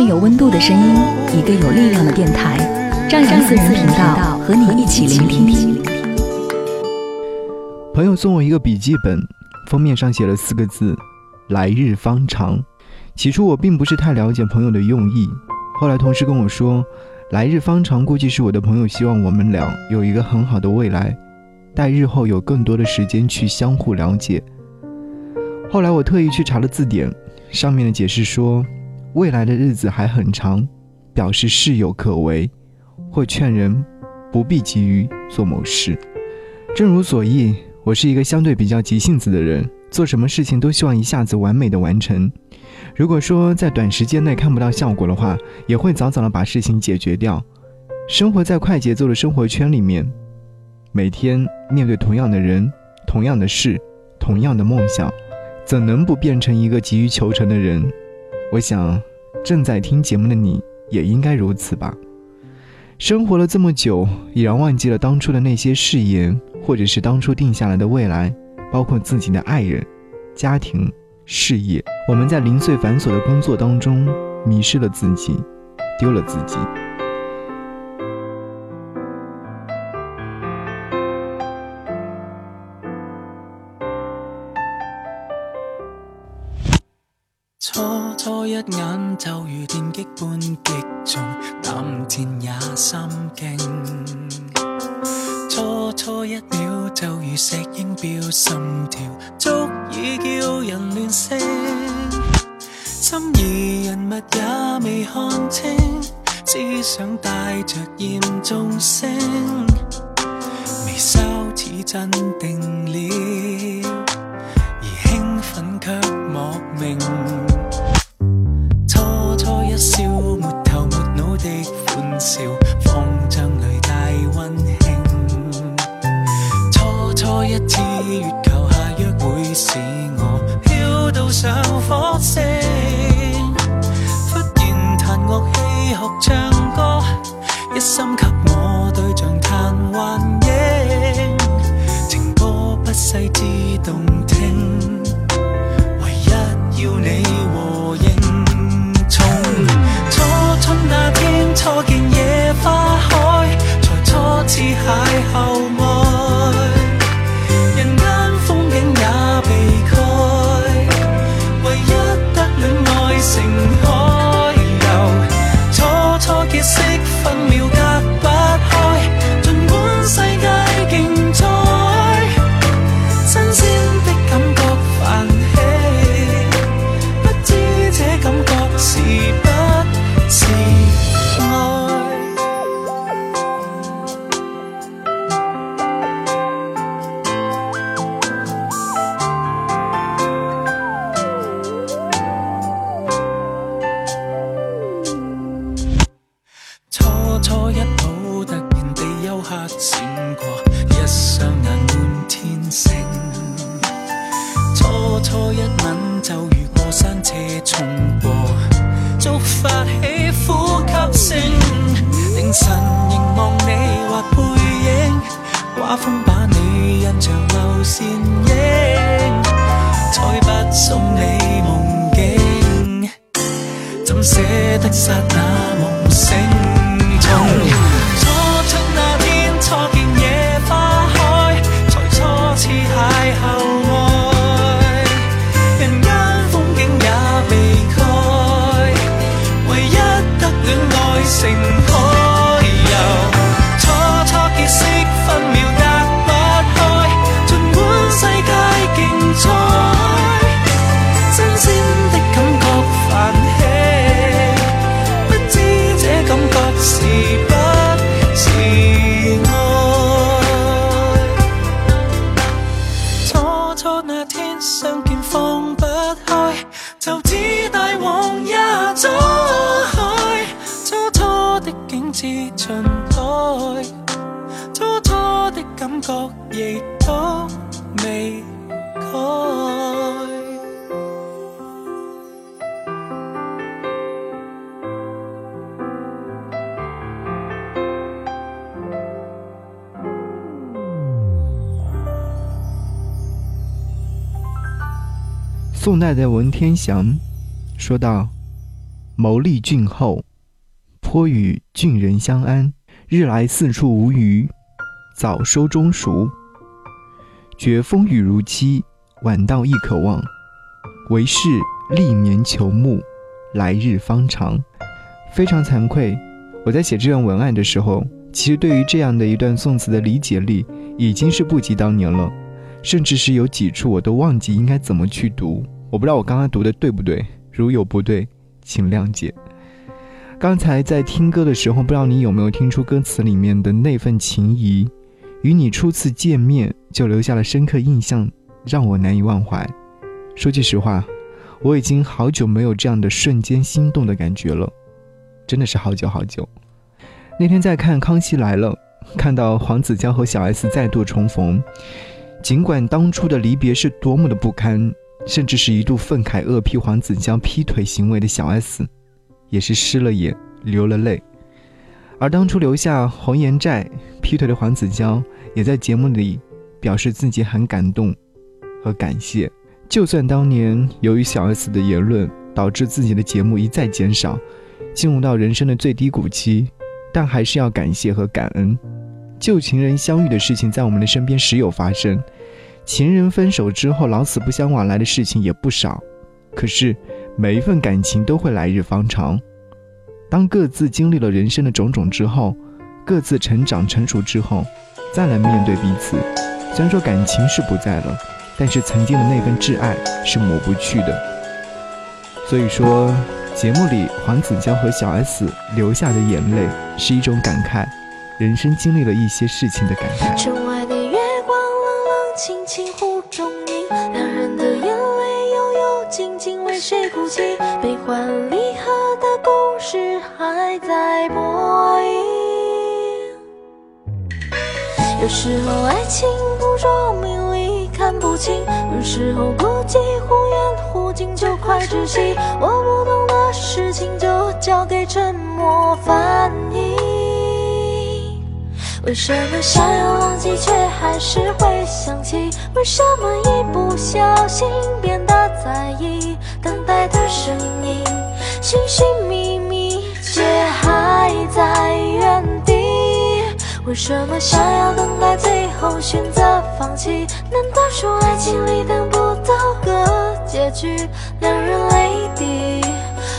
份有温度的声音，一个有力量的电台，张扬私人频道和你一起聆听。朋友送我一个笔记本，封面上写了四个字：“来日方长。”起初我并不是太了解朋友的用意，后来同事跟我说：“来日方长，估计是我的朋友希望我们俩有一个很好的未来，待日后有更多的时间去相互了解。”后来我特意去查了字典，上面的解释说。未来的日子还很长，表示事有可为，或劝人不必急于做某事。正如所意，我是一个相对比较急性子的人，做什么事情都希望一下子完美的完成。如果说在短时间内看不到效果的话，也会早早的把事情解决掉。生活在快节奏的生活圈里面，每天面对同样的人、同样的事、同样的梦想，怎能不变成一个急于求成的人？我想，正在听节目的你也应该如此吧。生活了这么久，已然忘记了当初的那些誓言，或者是当初定下来的未来，包括自己的爱人、家庭、事业。我们在零碎繁琐的工作当中，迷失了自己，丢了自己。怎舍得刹那梦醒中？感觉亦都未改。宋代的文天祥说道：“谋立郡后，颇与郡人相安。日来四处无虞，早收中熟。觉风雨如期，晚到亦可望。唯是立眠求木，来日方长。”非常惭愧，我在写这段文案的时候，其实对于这样的一段宋词的理解力已经是不及当年了。甚至是有几处我都忘记应该怎么去读，我不知道我刚刚读的对不对，如有不对，请谅解。刚才在听歌的时候，不知道你有没有听出歌词里面的那份情谊，与你初次见面就留下了深刻印象，让我难以忘怀。说句实话，我已经好久没有这样的瞬间心动的感觉了，真的是好久好久。那天在看《康熙来了》，看到黄子佼和小 S 再度重逢。尽管当初的离别是多么的不堪，甚至是一度愤慨恶批黄子佼劈腿行为的小 S，也是湿了眼，流了泪。而当初留下红颜债劈腿的黄子佼，也在节目里表示自己很感动和感谢。就算当年由于小 S 的言论导致自己的节目一再减少，进入到人生的最低谷期，但还是要感谢和感恩。旧情人相遇的事情在我们的身边时有发生，情人分手之后老死不相往来的事情也不少。可是每一份感情都会来日方长。当各自经历了人生的种种之后，各自成长成熟之后，再来面对彼此，虽然说感情是不在了，但是曾经的那份挚爱是抹不去的。所以说，节目里黄子佼和小 S 流下的眼泪是一种感慨。人生经历了一些事情的感慨。窗外的月光冷冷清清湖中影，两人的眼泪悠悠静静，为谁哭泣？悲欢离合的故事还在播有时候爱情不捉迷离看不清，有时候不羁忽远忽近就快窒息。我不懂的事情就交给沉默翻译。为什么想要忘记，却还是会想起？为什么一不小心变得在意？等待的声音，寻寻觅觅，却还在原地。为什么想要等待，最后选择放弃？难道说爱情里等不到个结局，两人泪滴，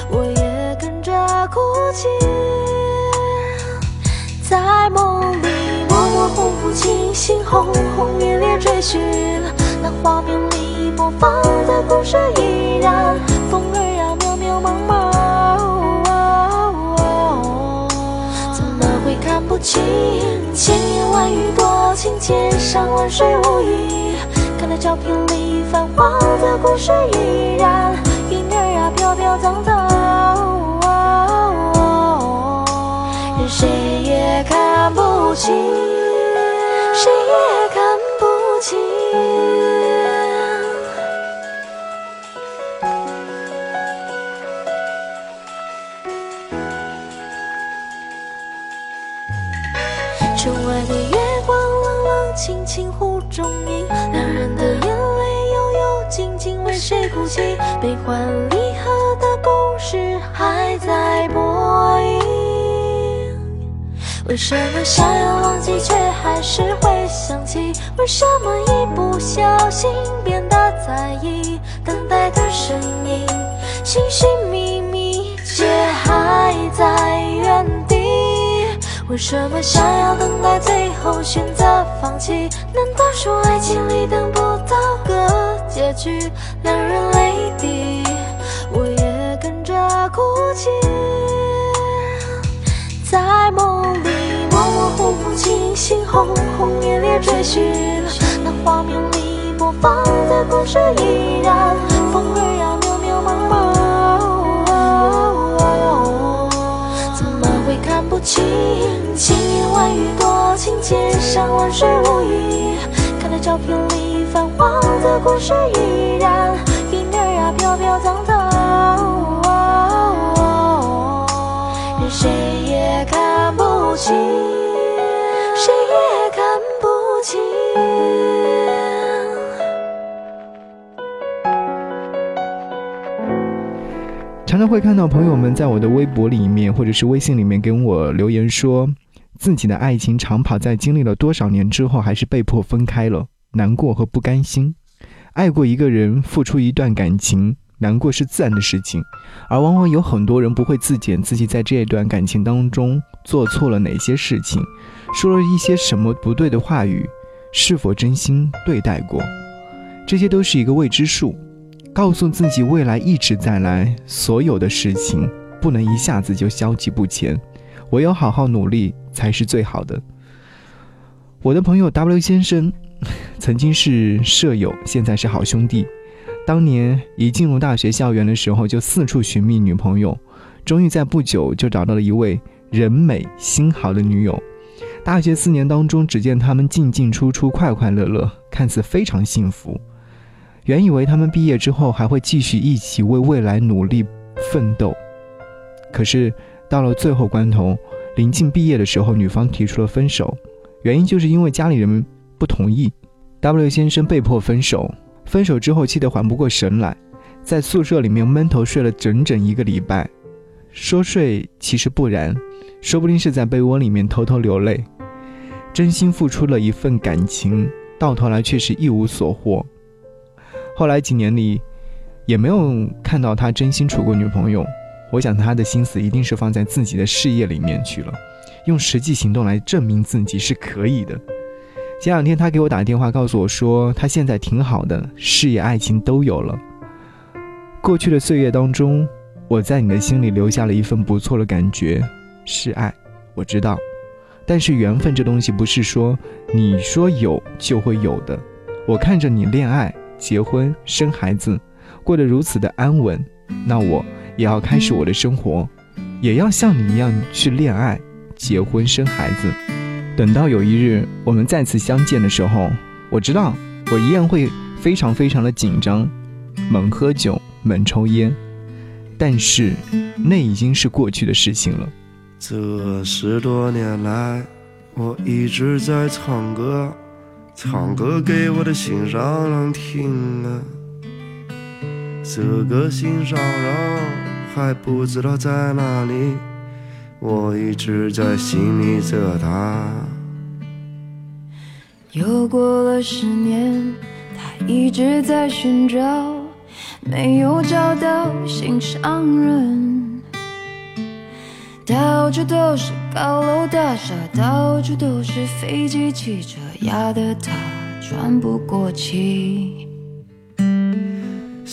我也跟着哭泣，在梦里。红不清，醒轰轰烈烈追寻，那画面里播放的故事依然。风儿呀，渺渺茫茫，怎么会看不清？千言万语多情，千山万水无意。看那照片里泛黄的故事依然，云儿啊，飘飘荡荡，任谁也看不清。谁也看不清。为谁哭泣？悲欢离合的故事还在播映。为什么想要忘记，却还是会想起？为什么一不小心变得在意？等待的声音，寻寻觅觅，却还在原地。为什么想要等待，最后选择放弃？难道说爱情里等不到个结局两人泪滴，我也跟着哭泣。在梦里模模糊糊清醒，轰轰烈烈追寻。那画面里播放的故事依然，风儿呀渺渺茫茫。怎么会看不清？千言万语，多情街上，万水无影。照片里泛黄的故事依然，云儿啊飘飘荡荡，任谁也看不清，谁也看不清。常常会看到朋友们在我的微博里面或者是微信里面给我留言说，自己的爱情长跑在经历了多少年之后，还是被迫分开了，难过和不甘心。爱过一个人，付出一段感情，难过是自然的事情，而往往有很多人不会自检自己在这一段感情当中做错了哪些事情，说了一些什么不对的话语，是否真心对待过，这些都是一个未知数。告诉自己未来一直在来，所有的事情不能一下子就消极不前，唯有好好努力才是最好的。我的朋友 W 先生，曾经是舍友，现在是好兄弟。当年一进入大学校园的时候，就四处寻觅女朋友，终于在不久就找到了一位人美心好的女友。大学四年当中，只见他们进进出出，快快乐乐，看似非常幸福。原以为他们毕业之后还会继续一起为未来努力奋斗，可是到了最后关头，临近毕业的时候，女方提出了分手，原因就是因为家里人不同意。W 先生被迫分手，分手之后气得缓不过神来，在宿舍里面闷头睡了整整一个礼拜。说睡其实不然，说不定是在被窝里面偷偷流泪，真心付出了一份感情，到头来却是一无所获。后来几年里，也没有看到他真心处过女朋友。我想他的心思一定是放在自己的事业里面去了，用实际行动来证明自己是可以的。前两天他给我打电话，告诉我说他现在挺好的，事业、爱情都有了。过去的岁月当中，我在你的心里留下了一份不错的感觉，是爱，我知道。但是缘分这东西不是说你说有就会有的。我看着你恋爱。结婚生孩子，过得如此的安稳，那我也要开始我的生活，也要像你一样去恋爱、结婚生孩子。等到有一日我们再次相见的时候，我知道我一样会非常非常的紧张，猛喝酒、猛抽烟，但是那已经是过去的事情了。这十多年来，我一直在唱歌。唱歌给我的心上人听啊，这个心上人还不知道在哪里，我一直在心里着他。又过了十年，他一直在寻找，没有找到心上人，到处都是高楼大厦，到处都是飞机汽车。压得他喘不过气。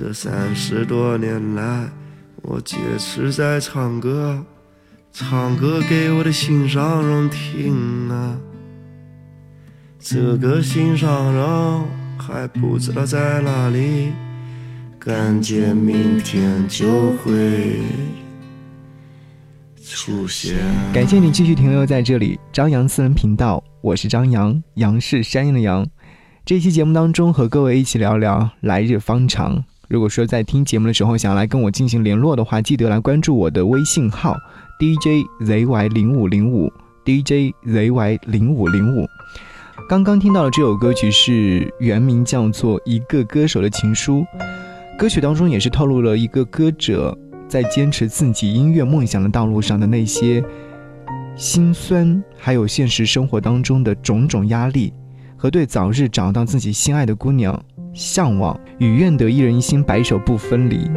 这三十多年来，我坚持在唱歌，唱歌给我的心上人听啊。这个心上人还不知道在哪里，感觉明天就会出现。感谢你继续停留在这里，张扬私人频道，我是张扬，杨是山羊的羊。这期节目当中和各位一起聊聊来日方长。如果说在听节目的时候想要来跟我进行联络的话，记得来关注我的微信号 DJZY 零五零五 DJZY 零五零五。刚刚听到的这首歌曲是原名叫做《一个歌手的情书》，歌曲当中也是透露了一个歌者在坚持自己音乐梦想的道路上的那些心酸，还有现实生活当中的种种压力，和对早日找到自己心爱的姑娘向往与愿得一人心，白首不分离。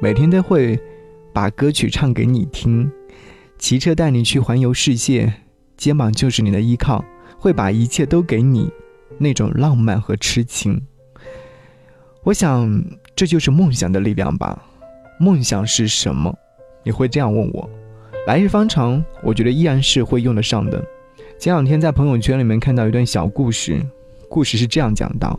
每天都会把歌曲唱给你听，骑车带你去环游世界，肩膀就是你的依靠。会把一切都给你，那种浪漫和痴情。我想，这就是梦想的力量吧。梦想是什么？你会这样问我。来日方长，我觉得依然是会用得上的。前两天在朋友圈里面看到一段小故事，故事是这样讲到：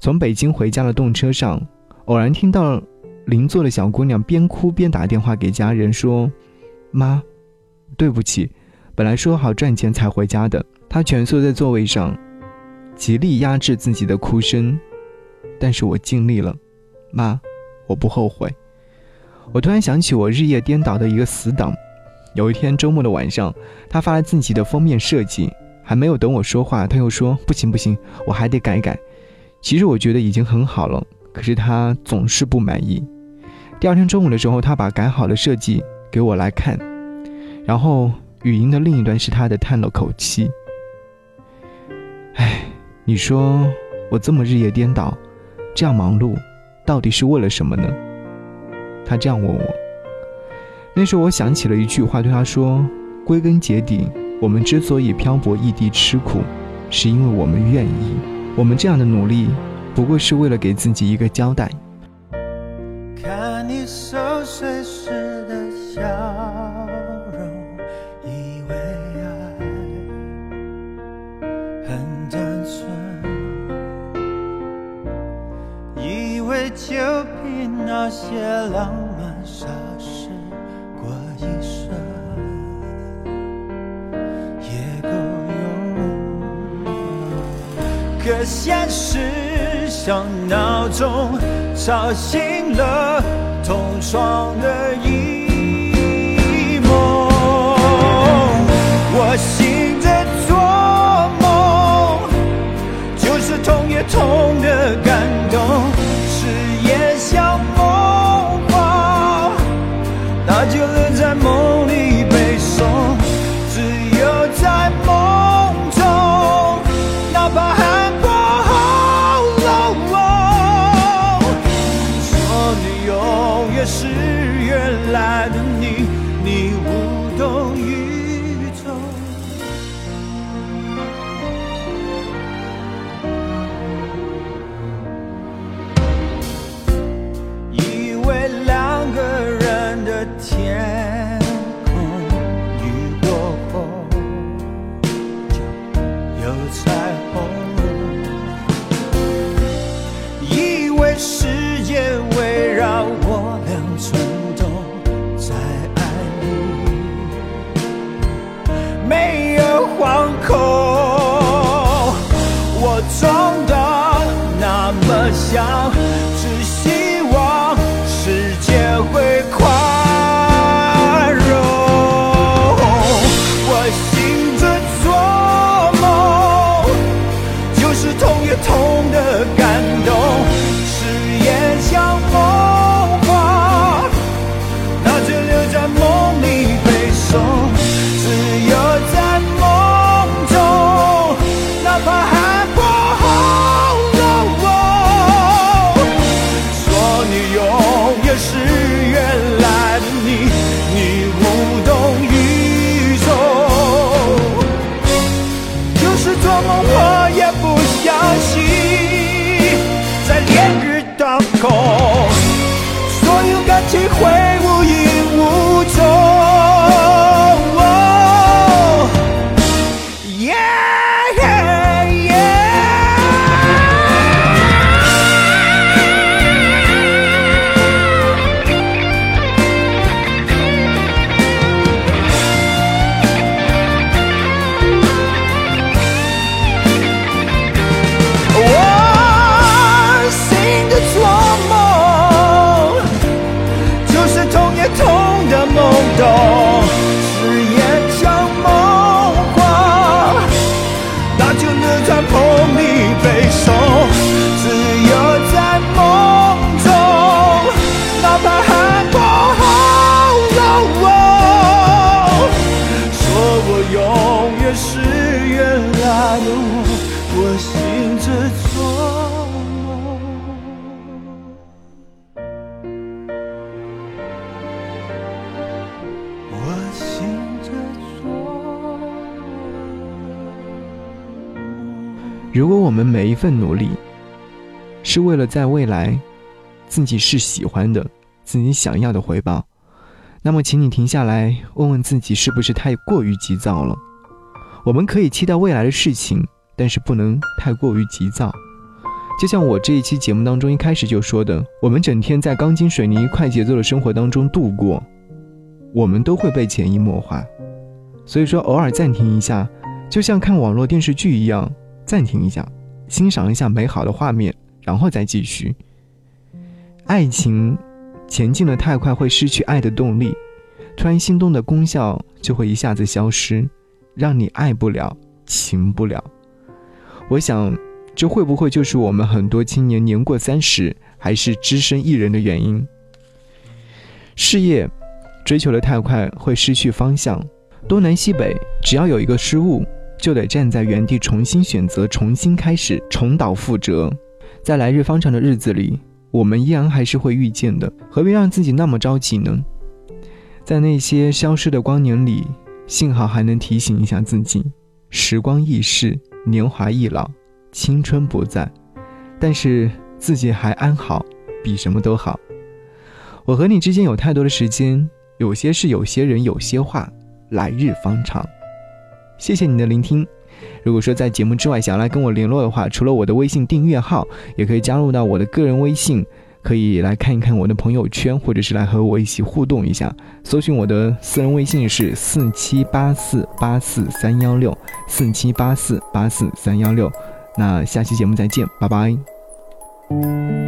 从北京回家的动车上，偶然听到邻座的小姑娘边哭边打电话给家人说：“妈，对不起。”本来说好赚钱才回家的，她蜷缩在座位上，极力压制自己的哭声。但是我尽力了，妈，我不后悔。我突然想起我日夜颠倒的一个死党。有一天周末的晚上，他发了自己的封面设计，还没有等我说话，他又说不行不行，我还得改改。其实我觉得已经很好了，可是他总是不满意。第二天中午的时候，他把改好的设计给我来看，然后。语音的另一端是他的叹了口气：“哎，你说我这么日夜颠倒，这样忙碌，到底是为了什么呢？”他这样问我。那时候我想起了一句话，对他说：“归根结底，我们之所以漂泊异地吃苦，是因为我们愿意。我们这样的努力，不过是为了给自己一个交代。”看你熟睡时的笑容，以为爱。以为。就凭那些浪漫傻事这现实像闹钟吵醒了同床的一梦，我醒着做梦，就是痛也痛的感动。永远是原来的你你无动于衷如果我们每一份努力是为了在未来自己是喜欢的、自己想要的回报，那么请你停下来，问问自己是不是太过于急躁了。我们可以期待未来的事情，但是不能太过于急躁。就像我这一期节目当中一开始就说的，我们整天在钢筋水泥、快节奏的生活当中度过，我们都会被潜移默化。所以说，偶尔暂停一下，就像看网络电视剧一样，暂停一下，欣赏一下美好的画面，然后再继续。爱情前进的太快，会失去爱的动力，突然心动的功效就会一下子消失，让你爱不了，情不了。我想，这会不会就是我们很多青年年过三十还是只身一人的原因？事业追求的太快，会失去方向。东南西北，只要有一个失误，就得站在原地重新选择，重新开始，重蹈覆辙。在来日方长的日子里，我们依然还是会遇见的，何必让自己那么着急呢？在那些消失的光年里，幸好还能提醒一下自己：时光易逝，年华易老，青春不在，但是自己还安好，比什么都好。我和你之间有太多的时间，有些事，有些人，有些话，来日方长。谢谢你的聆听。如果说在节目之外想要来跟我联络的话，除了我的微信订阅号，也可以加入到我的个人微信，可以来看一看我的朋友圈，或者是来和我一起互动一下。搜寻我的私人微信是四七八四八四三幺六四七八四八四三幺六。那下期节目再见，拜拜。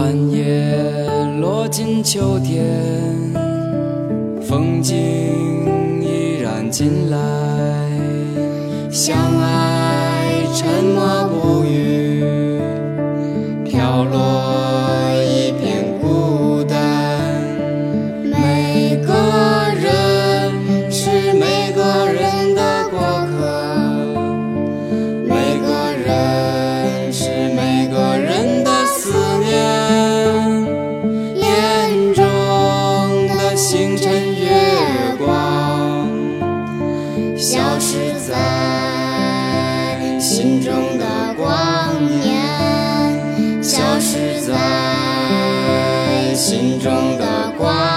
寒夜落进秋天，风景依然进来，相爱沉默不。one.